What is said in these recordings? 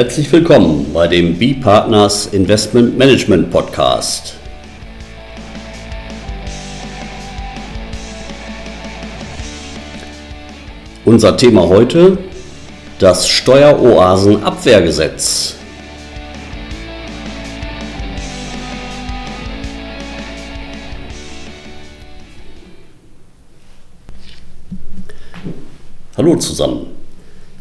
Herzlich willkommen bei dem B-Partners Investment Management Podcast. Unser Thema heute das Steueroasenabwehrgesetz. Hallo zusammen.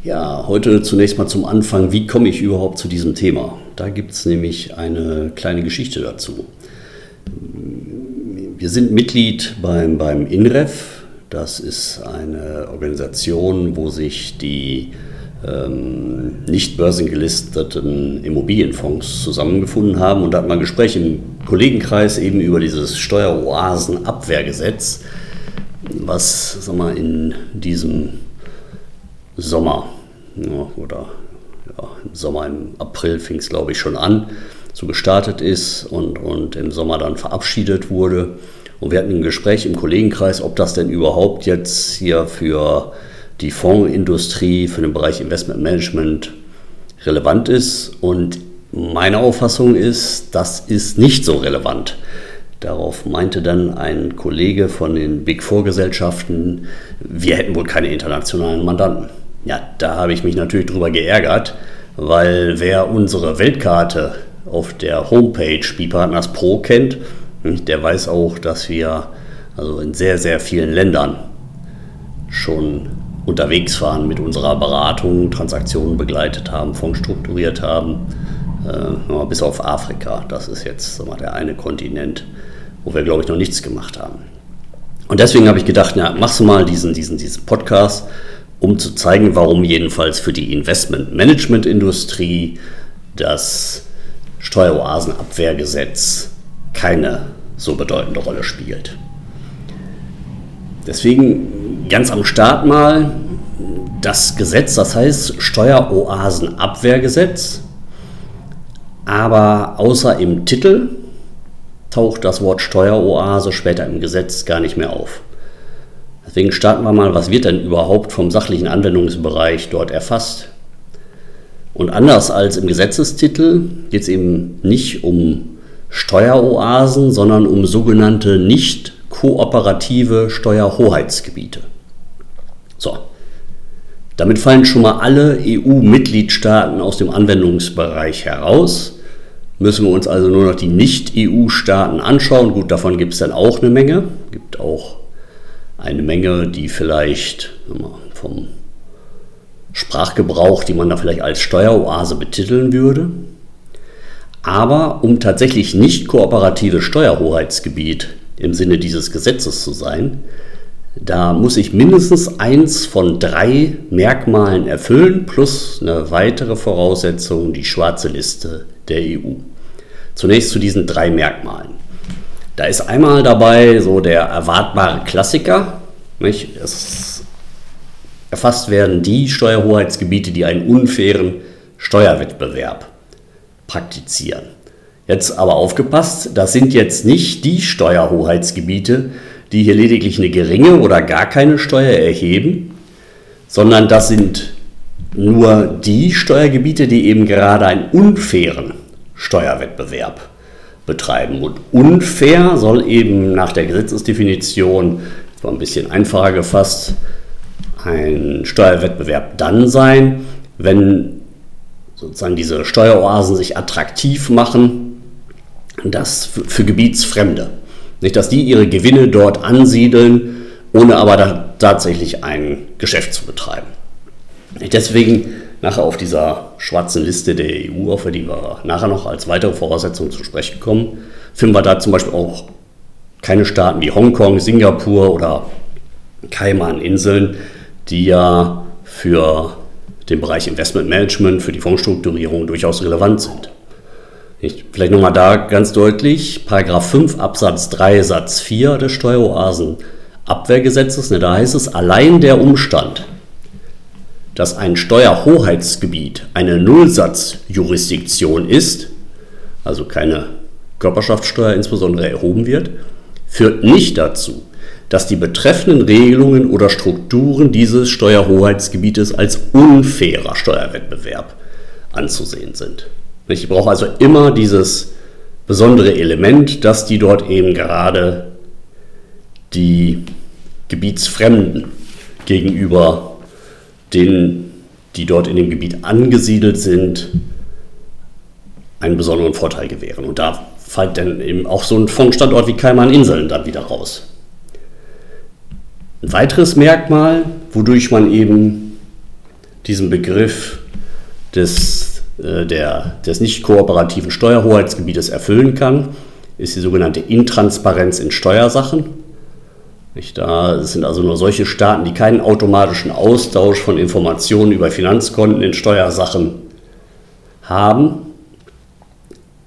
Ja, heute zunächst mal zum Anfang, wie komme ich überhaupt zu diesem Thema? Da gibt es nämlich eine kleine Geschichte dazu. Wir sind Mitglied beim, beim INREF, das ist eine Organisation, wo sich die ähm, nicht börsengelisteten Immobilienfonds zusammengefunden haben und da hat man Gespräche im Kollegenkreis eben über dieses Steueroasenabwehrgesetz, was sag mal, in diesem Sommer ja, oder ja, im Sommer, im April fing es glaube ich schon an, so gestartet ist und, und im Sommer dann verabschiedet wurde. Und wir hatten ein Gespräch im Kollegenkreis, ob das denn überhaupt jetzt hier für die Fondsindustrie, für den Bereich Investmentmanagement relevant ist. Und meine Auffassung ist, das ist nicht so relevant. Darauf meinte dann ein Kollege von den Big Four Gesellschaften, wir hätten wohl keine internationalen Mandanten. Ja, da habe ich mich natürlich drüber geärgert, weil wer unsere Weltkarte auf der Homepage Spielpartners Pro kennt, der weiß auch, dass wir also in sehr, sehr vielen Ländern schon unterwegs waren mit unserer Beratung, Transaktionen begleitet haben, Fonds strukturiert haben, äh, bis auf Afrika. Das ist jetzt mal, der eine Kontinent, wo wir, glaube ich, noch nichts gemacht haben. Und deswegen habe ich gedacht, na, machst du mal diesen, diesen, diesen Podcast um zu zeigen, warum jedenfalls für die Investment-Management-Industrie das Steueroasenabwehrgesetz keine so bedeutende Rolle spielt. Deswegen ganz am Start mal das Gesetz, das heißt Steueroasenabwehrgesetz, aber außer im Titel taucht das Wort Steueroase später im Gesetz gar nicht mehr auf. Deswegen starten wir mal, was wird denn überhaupt vom sachlichen Anwendungsbereich dort erfasst? Und anders als im Gesetzestitel geht es eben nicht um Steueroasen, sondern um sogenannte nicht kooperative Steuerhoheitsgebiete. So, damit fallen schon mal alle EU-Mitgliedstaaten aus dem Anwendungsbereich heraus. Müssen wir uns also nur noch die Nicht-EU-Staaten anschauen. Gut, davon gibt es dann auch eine Menge. Gibt auch eine Menge, die vielleicht vom Sprachgebrauch, die man da vielleicht als Steueroase betiteln würde. Aber um tatsächlich nicht kooperatives Steuerhoheitsgebiet im Sinne dieses Gesetzes zu sein, da muss ich mindestens eins von drei Merkmalen erfüllen, plus eine weitere Voraussetzung, die schwarze Liste der EU. Zunächst zu diesen drei Merkmalen. Da ist einmal dabei so der erwartbare Klassiker. Nicht? Es erfasst werden die Steuerhoheitsgebiete, die einen unfairen Steuerwettbewerb praktizieren. Jetzt aber aufgepasst, das sind jetzt nicht die Steuerhoheitsgebiete, die hier lediglich eine geringe oder gar keine Steuer erheben, sondern das sind nur die Steuergebiete, die eben gerade einen unfairen Steuerwettbewerb betreiben. Und unfair soll eben nach der Gesetzesdefinition, war ein bisschen einfacher gefasst, ein Steuerwettbewerb dann sein, wenn sozusagen diese Steueroasen sich attraktiv machen, das für, für Gebietsfremde. Nicht, dass die ihre Gewinne dort ansiedeln, ohne aber tatsächlich ein Geschäft zu betreiben. Deswegen nachher auf dieser schwarzen Liste der EU, auf die wir nachher noch als weitere Voraussetzung zu sprechen kommen, finden wir da zum Beispiel auch keine Staaten wie Hongkong, Singapur oder Kaiman-Inseln, die ja für den Bereich Investmentmanagement, für die Fondsstrukturierung durchaus relevant sind. Ich, vielleicht nochmal da ganz deutlich, Paragraph 5 Absatz 3 Satz 4 des Steueroasenabwehrgesetzes, ne, da heißt es, allein der Umstand, dass ein Steuerhoheitsgebiet eine Nullsatzjurisdiktion ist, also keine Körperschaftssteuer insbesondere erhoben wird, führt nicht dazu, dass die betreffenden Regelungen oder Strukturen dieses Steuerhoheitsgebietes als unfairer Steuerwettbewerb anzusehen sind. Ich brauche also immer dieses besondere Element, dass die dort eben gerade die Gebietsfremden gegenüber denen, die dort in dem Gebiet angesiedelt sind, einen besonderen Vorteil gewähren. Und da fällt dann eben auch so ein Fondsstandort wie Kaiman-Inseln dann wieder raus. Ein weiteres Merkmal, wodurch man eben diesen Begriff des, äh, des nicht kooperativen Steuerhoheitsgebietes erfüllen kann, ist die sogenannte Intransparenz in Steuersachen. Da sind also nur solche Staaten, die keinen automatischen Austausch von Informationen über Finanzkonten in Steuersachen haben.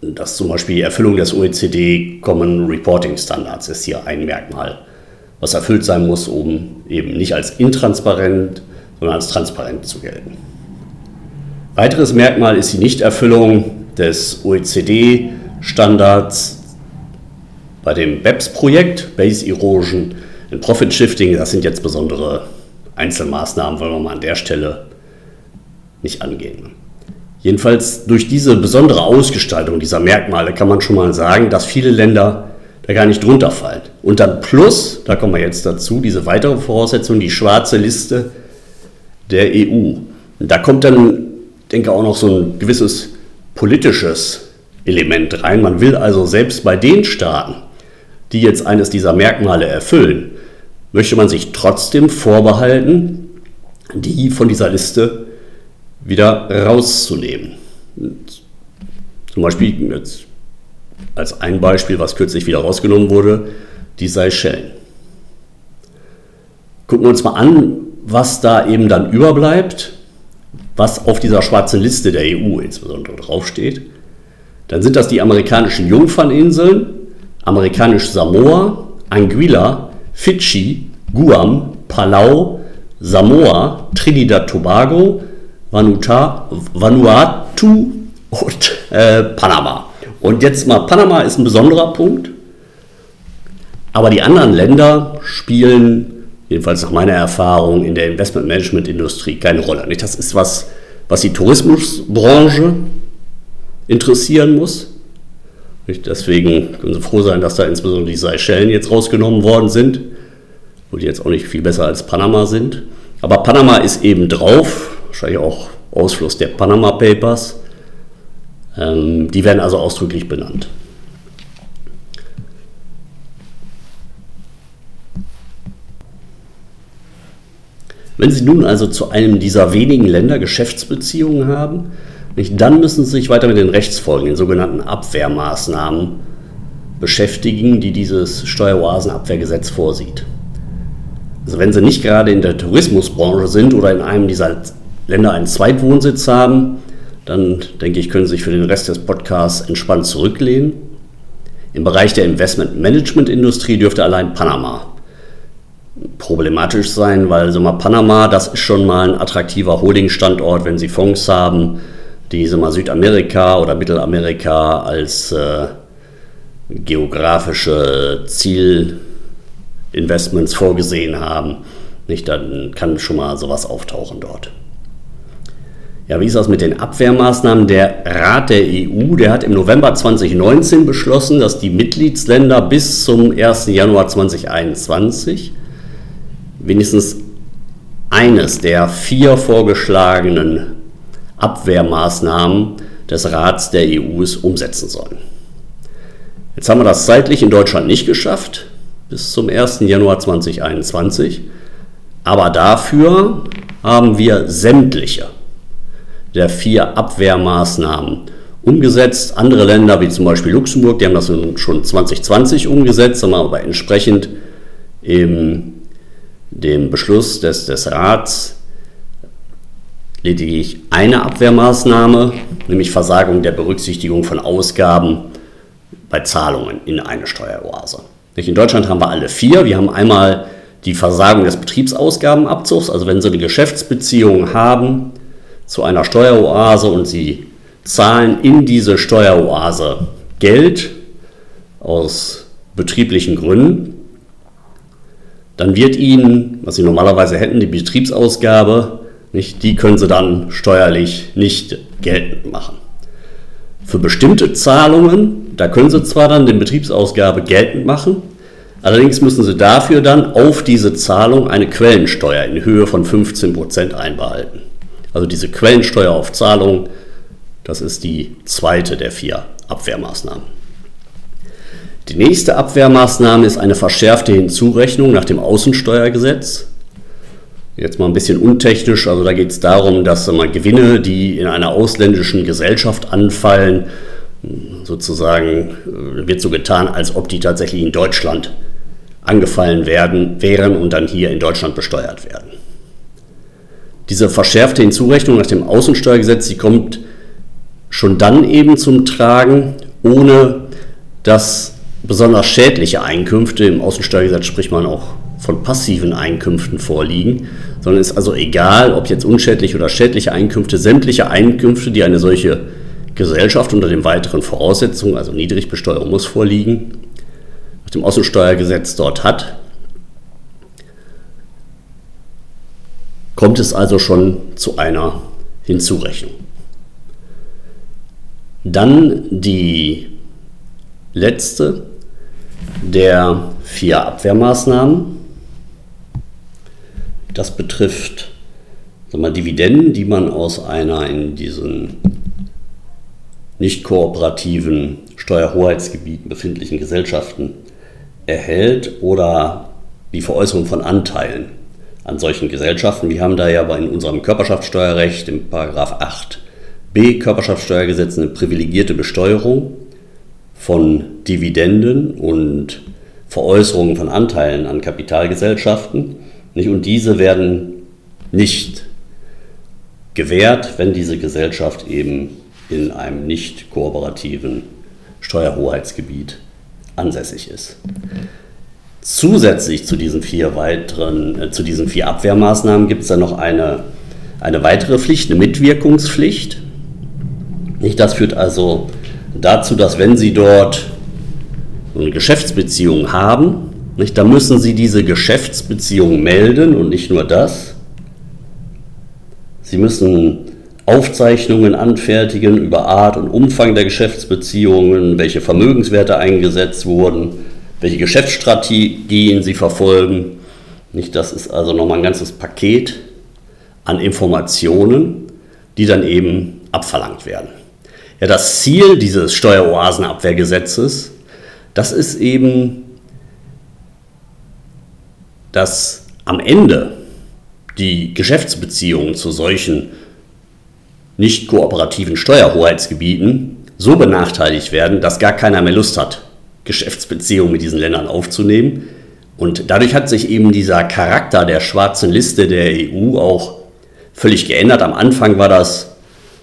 Das zum Beispiel die Erfüllung des OECD Common Reporting Standards ist hier ein Merkmal, was erfüllt sein muss, um eben nicht als intransparent, sondern als transparent zu gelten. Weiteres Merkmal ist die Nichterfüllung des OECD-Standards bei dem BEPS-Projekt, Base Erosion Profit Shifting. Das sind jetzt besondere Einzelmaßnahmen, wollen wir mal an der Stelle nicht angehen. Jedenfalls durch diese besondere Ausgestaltung dieser Merkmale kann man schon mal sagen, dass viele Länder da gar nicht drunter fallen. Und dann plus, da kommen wir jetzt dazu, diese weitere Voraussetzung, die schwarze Liste der EU. Und da kommt dann denke auch noch so ein gewisses politisches Element rein. Man will also selbst bei den Staaten, die jetzt eines dieser Merkmale erfüllen, möchte man sich trotzdem vorbehalten, die von dieser Liste wieder rauszunehmen. Zum Beispiel jetzt als ein Beispiel, was kürzlich wieder rausgenommen wurde, die Seychellen. Gucken wir uns mal an, was da eben dann überbleibt was auf dieser schwarzen Liste der EU insbesondere draufsteht, dann sind das die amerikanischen Jungferninseln, amerikanisch Samoa, Anguilla, Fidschi, Guam, Palau, Samoa, Trinidad Tobago, Vanuatu und äh, Panama. Und jetzt mal, Panama ist ein besonderer Punkt, aber die anderen Länder spielen jedenfalls nach meiner Erfahrung in der Investmentmanagement-Industrie keine Rolle. Das ist was, was die Tourismusbranche interessieren muss. Deswegen können Sie froh sein, dass da insbesondere die Seychellen jetzt rausgenommen worden sind, wo die jetzt auch nicht viel besser als Panama sind. Aber Panama ist eben drauf, wahrscheinlich auch Ausfluss der Panama Papers. Ähm, die werden also ausdrücklich benannt. Wenn Sie nun also zu einem dieser wenigen Länder Geschäftsbeziehungen haben, dann müssen Sie sich weiter mit den Rechtsfolgen, den sogenannten Abwehrmaßnahmen, beschäftigen, die dieses Steueroasenabwehrgesetz vorsieht. Also wenn Sie nicht gerade in der Tourismusbranche sind oder in einem dieser Länder einen Zweitwohnsitz haben, dann denke ich, können Sie sich für den Rest des Podcasts entspannt zurücklehnen. Im Bereich der Investment-Management-Industrie dürfte allein Panama problematisch sein, weil so mal Panama, das ist schon mal ein attraktiver Holdingstandort, wenn Sie Fonds haben, die mal Südamerika oder Mittelamerika als äh, geografische Zielinvestments vorgesehen haben. Nicht, dann kann schon mal sowas auftauchen dort. Ja, wie ist das mit den Abwehrmaßnahmen? Der Rat der EU, der hat im November 2019 beschlossen, dass die Mitgliedsländer bis zum 1. Januar 2021 wenigstens eines der vier vorgeschlagenen Abwehrmaßnahmen des Rats der EU umsetzen sollen. Jetzt haben wir das zeitlich in Deutschland nicht geschafft, bis zum 1. Januar 2021, aber dafür haben wir sämtliche der vier Abwehrmaßnahmen umgesetzt. Andere Länder, wie zum Beispiel Luxemburg, die haben das schon 2020 umgesetzt, haben aber entsprechend im dem Beschluss des, des Rats lediglich eine Abwehrmaßnahme, nämlich Versagung der Berücksichtigung von Ausgaben bei Zahlungen in eine Steueroase. In Deutschland haben wir alle vier. Wir haben einmal die Versagung des Betriebsausgabenabzugs, also wenn Sie eine Geschäftsbeziehung haben zu einer Steueroase und Sie zahlen in diese Steueroase Geld aus betrieblichen Gründen, dann wird Ihnen, was Sie normalerweise hätten, die Betriebsausgabe nicht, die können sie dann steuerlich nicht geltend machen. Für bestimmte Zahlungen, da können sie zwar dann den Betriebsausgabe geltend machen, allerdings müssen sie dafür dann auf diese Zahlung eine Quellensteuer in Höhe von 15% einbehalten. Also diese Quellensteuer auf Zahlungen, das ist die zweite der vier Abwehrmaßnahmen. Die nächste Abwehrmaßnahme ist eine verschärfte Hinzurechnung nach dem Außensteuergesetz. Jetzt mal ein bisschen untechnisch, also da geht es darum, dass mal Gewinne, die in einer ausländischen Gesellschaft anfallen, sozusagen äh, wird so getan, als ob die tatsächlich in Deutschland angefallen werden, wären und dann hier in Deutschland besteuert werden. Diese verschärfte Hinzurechnung nach dem Außensteuergesetz, die kommt schon dann eben zum Tragen, ohne dass besonders schädliche Einkünfte, im Außensteuergesetz spricht man auch von passiven Einkünften vorliegen, sondern es ist also egal, ob jetzt unschädliche oder schädliche Einkünfte, sämtliche Einkünfte, die eine solche Gesellschaft unter den weiteren Voraussetzungen, also Niedrigbesteuerung muss vorliegen, nach dem Außensteuergesetz dort hat, kommt es also schon zu einer Hinzurechnung. Dann die letzte der vier Abwehrmaßnahmen. Das betrifft mal, Dividenden, die man aus einer in diesen nicht kooperativen Steuerhoheitsgebieten befindlichen Gesellschaften erhält oder die Veräußerung von Anteilen an solchen Gesellschaften. Wir haben da ja in unserem Körperschaftssteuerrecht im Paragraph 8b Körperschaftssteuergesetz eine privilegierte Besteuerung von Dividenden und Veräußerungen von Anteilen an Kapitalgesellschaften. Und diese werden nicht gewährt, wenn diese Gesellschaft eben in einem nicht kooperativen Steuerhoheitsgebiet ansässig ist. Zusätzlich zu diesen vier weiteren, äh, zu diesen vier Abwehrmaßnahmen gibt es dann noch eine, eine weitere Pflicht, eine Mitwirkungspflicht. Nicht, das führt also dazu, dass wenn Sie dort eine Geschäftsbeziehung haben, nicht, dann müssen Sie diese Geschäftsbeziehung melden und nicht nur das. Sie müssen Aufzeichnungen anfertigen über Art und Umfang der Geschäftsbeziehungen, welche Vermögenswerte eingesetzt wurden, welche Geschäftsstrategien sie verfolgen. Nicht, das ist also nochmal ein ganzes Paket an Informationen, die dann eben abverlangt werden. Ja, das Ziel dieses Steueroasenabwehrgesetzes, das ist eben, dass am Ende die Geschäftsbeziehungen zu solchen nicht kooperativen Steuerhoheitsgebieten so benachteiligt werden, dass gar keiner mehr Lust hat, Geschäftsbeziehungen mit diesen Ländern aufzunehmen. Und dadurch hat sich eben dieser Charakter der schwarzen Liste der EU auch völlig geändert. Am Anfang war das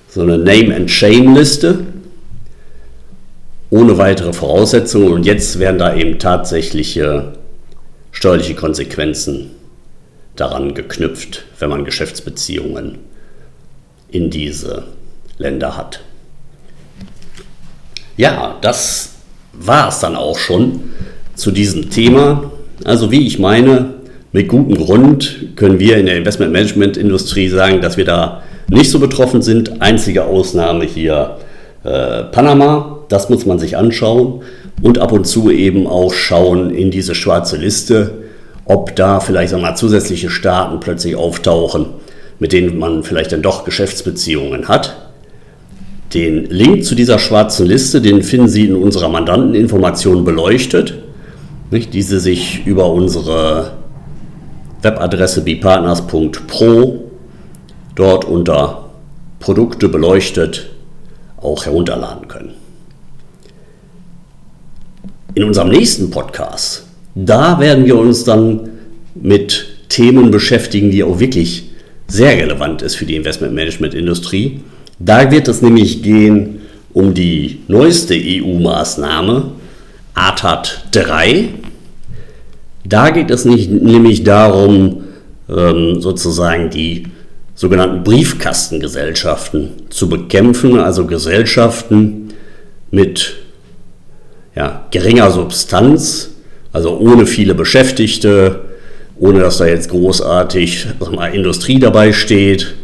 so eine Name-and-Shame-Liste ohne weitere Voraussetzungen und jetzt werden da eben tatsächliche steuerliche Konsequenzen daran geknüpft, wenn man Geschäftsbeziehungen in diese Länder hat. Ja, das war es dann auch schon zu diesem Thema. Also wie ich meine, mit gutem Grund können wir in der Investmentmanagement-Industrie sagen, dass wir da nicht so betroffen sind. Einzige Ausnahme hier äh, Panama, das muss man sich anschauen und ab und zu eben auch schauen in diese schwarze Liste, ob da vielleicht mal, zusätzliche Staaten plötzlich auftauchen, mit denen man vielleicht dann doch Geschäftsbeziehungen hat. Den Link zu dieser schwarzen Liste, den finden Sie in unserer Mandanteninformation beleuchtet, nicht, diese sich über unsere Webadresse bpartners.pro dort unter Produkte beleuchtet auch herunterladen können. In unserem nächsten Podcast, da werden wir uns dann mit Themen beschäftigen, die auch wirklich sehr relevant ist für die Investmentmanagement-Industrie. Da wird es nämlich gehen um die neueste EU-Maßnahme, ATAT 3. Da geht es nicht, nämlich darum, ähm, sozusagen die sogenannten Briefkastengesellschaften zu bekämpfen, also Gesellschaften mit ja, geringer Substanz, also ohne viele Beschäftigte, ohne dass da jetzt großartig mal, Industrie dabei steht,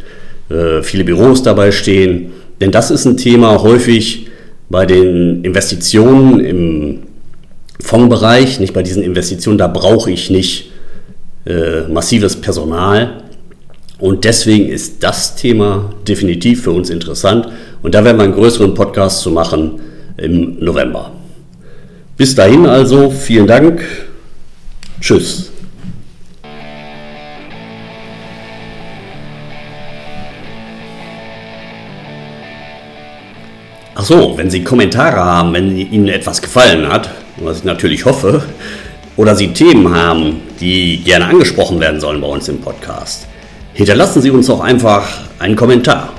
äh, viele Büros dabei stehen. Denn das ist ein Thema häufig bei den Investitionen im Fondsbereich, nicht bei diesen Investitionen, da brauche ich nicht äh, massives Personal. Und deswegen ist das Thema definitiv für uns interessant. Und da werden wir einen größeren Podcast zu machen im November. Bis dahin also, vielen Dank. Tschüss. Ach so, wenn Sie Kommentare haben, wenn Ihnen etwas gefallen hat, was ich natürlich hoffe, oder Sie Themen haben, die gerne angesprochen werden sollen bei uns im Podcast, hinterlassen Sie uns doch einfach einen Kommentar.